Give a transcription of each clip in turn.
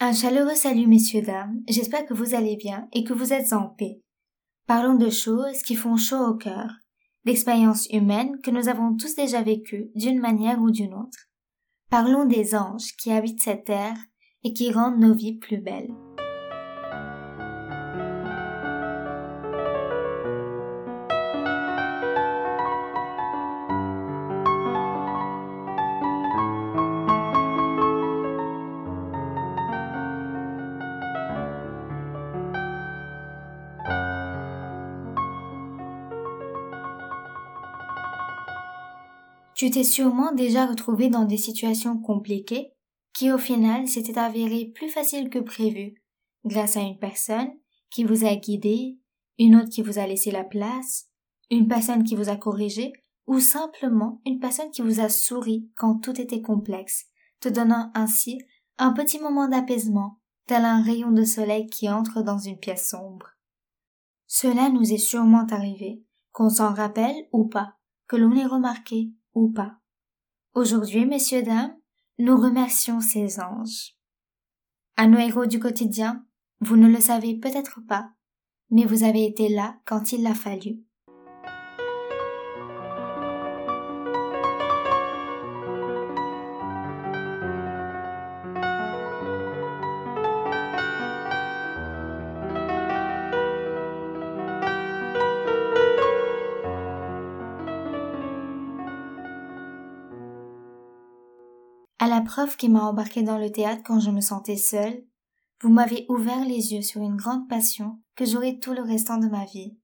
Un chaleureux salut messieurs dames, j'espère que vous allez bien et que vous êtes en paix. Parlons de choses qui font chaud au cœur, d'expériences humaines que nous avons tous déjà vécues d'une manière ou d'une autre. Parlons des anges qui habitent cette terre et qui rendent nos vies plus belles. Tu t'es sûrement déjà retrouvé dans des situations compliquées qui au final s'étaient avérées plus faciles que prévu, grâce à une personne qui vous a guidé, une autre qui vous a laissé la place, une personne qui vous a corrigé, ou simplement une personne qui vous a souri quand tout était complexe, te donnant ainsi un petit moment d'apaisement, tel un rayon de soleil qui entre dans une pièce sombre. Cela nous est sûrement arrivé, qu'on s'en rappelle ou pas, que l'on ait remarqué ou pas. Aujourd'hui, messieurs, dames, nous remercions ces anges. À nos héros du quotidien, vous ne le savez peut-être pas, mais vous avez été là quand il l'a fallu. À la preuve qui m'a embarqué dans le théâtre quand je me sentais seule, vous m'avez ouvert les yeux sur une grande passion que j'aurai tout le restant de ma vie.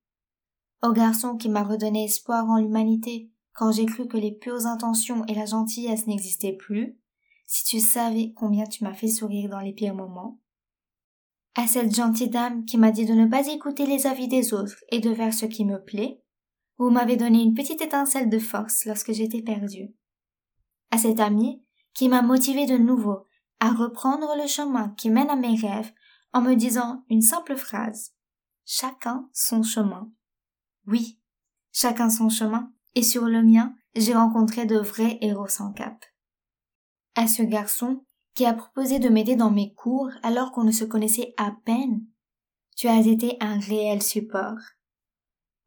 Au garçon qui m'a redonné espoir en l'humanité quand j'ai cru que les pures intentions et la gentillesse n'existaient plus, si tu savais combien tu m'as fait sourire dans les pires moments. À cette gentille dame qui m'a dit de ne pas écouter les avis des autres et de faire ce qui me plaît, vous m'avez donné une petite étincelle de force lorsque j'étais perdue. À cet ami qui m'a motivé de nouveau à reprendre le chemin qui mène à mes rêves en me disant une simple phrase. Chacun son chemin. Oui, chacun son chemin, et sur le mien, j'ai rencontré de vrais héros sans cap. À ce garçon qui a proposé de m'aider dans mes cours alors qu'on ne se connaissait à peine, tu as été un réel support.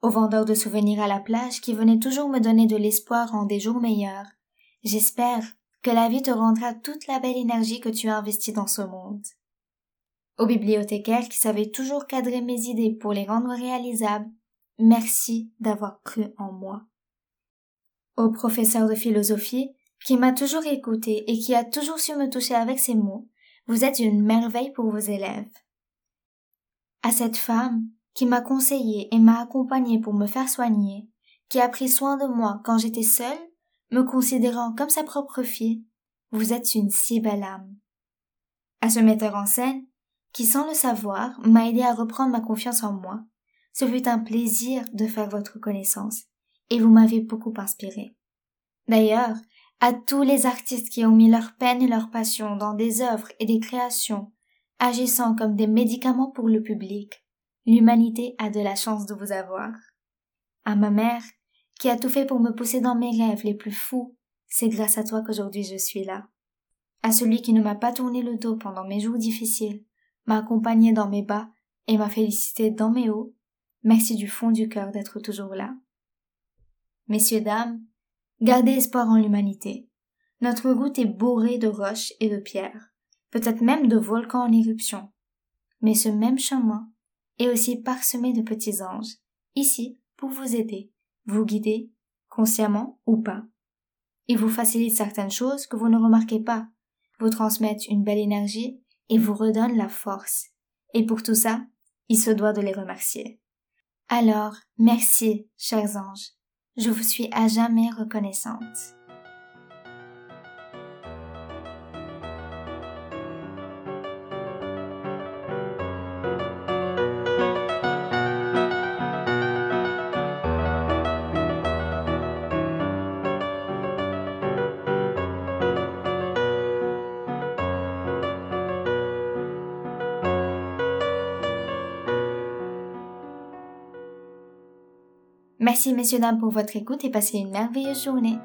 Au vendeur de souvenirs à la plage qui venait toujours me donner de l'espoir en des jours meilleurs, j'espère que la vie te rendra toute la belle énergie que tu as investie dans ce monde. Au bibliothécaire qui savait toujours cadrer mes idées pour les rendre réalisables, merci d'avoir cru en moi. Au professeur de philosophie qui m'a toujours écouté et qui a toujours su me toucher avec ses mots, vous êtes une merveille pour vos élèves. À cette femme qui m'a conseillé et m'a accompagné pour me faire soigner, qui a pris soin de moi quand j'étais seule me considérant comme sa propre fille, vous êtes une si belle âme. À ce metteur en scène, qui sans le savoir m'a aidé à reprendre ma confiance en moi, ce fut un plaisir de faire votre connaissance, et vous m'avez beaucoup inspiré. D'ailleurs, à tous les artistes qui ont mis leur peine et leur passion dans des œuvres et des créations, agissant comme des médicaments pour le public, l'humanité a de la chance de vous avoir. À ma mère, qui a tout fait pour me pousser dans mes rêves les plus fous, c'est grâce à toi qu'aujourd'hui je suis là. À celui qui ne m'a pas tourné le dos pendant mes jours difficiles, m'a accompagné dans mes bas et m'a félicité dans mes hauts, merci du fond du cœur d'être toujours là. Messieurs, dames, gardez espoir en l'humanité. Notre route est bourrée de roches et de pierres, peut-être même de volcans en éruption. Mais ce même chemin est aussi parsemé de petits anges, ici pour vous aider vous guider, consciemment ou pas. Il vous facilite certaines choses que vous ne remarquez pas, vous transmettent une belle énergie et vous redonnent la force. Et pour tout ça, il se doit de les remercier. Alors, merci, chers anges. Je vous suis à jamais reconnaissante. Merci messieurs dames pour votre écoute et passez une merveilleuse journée.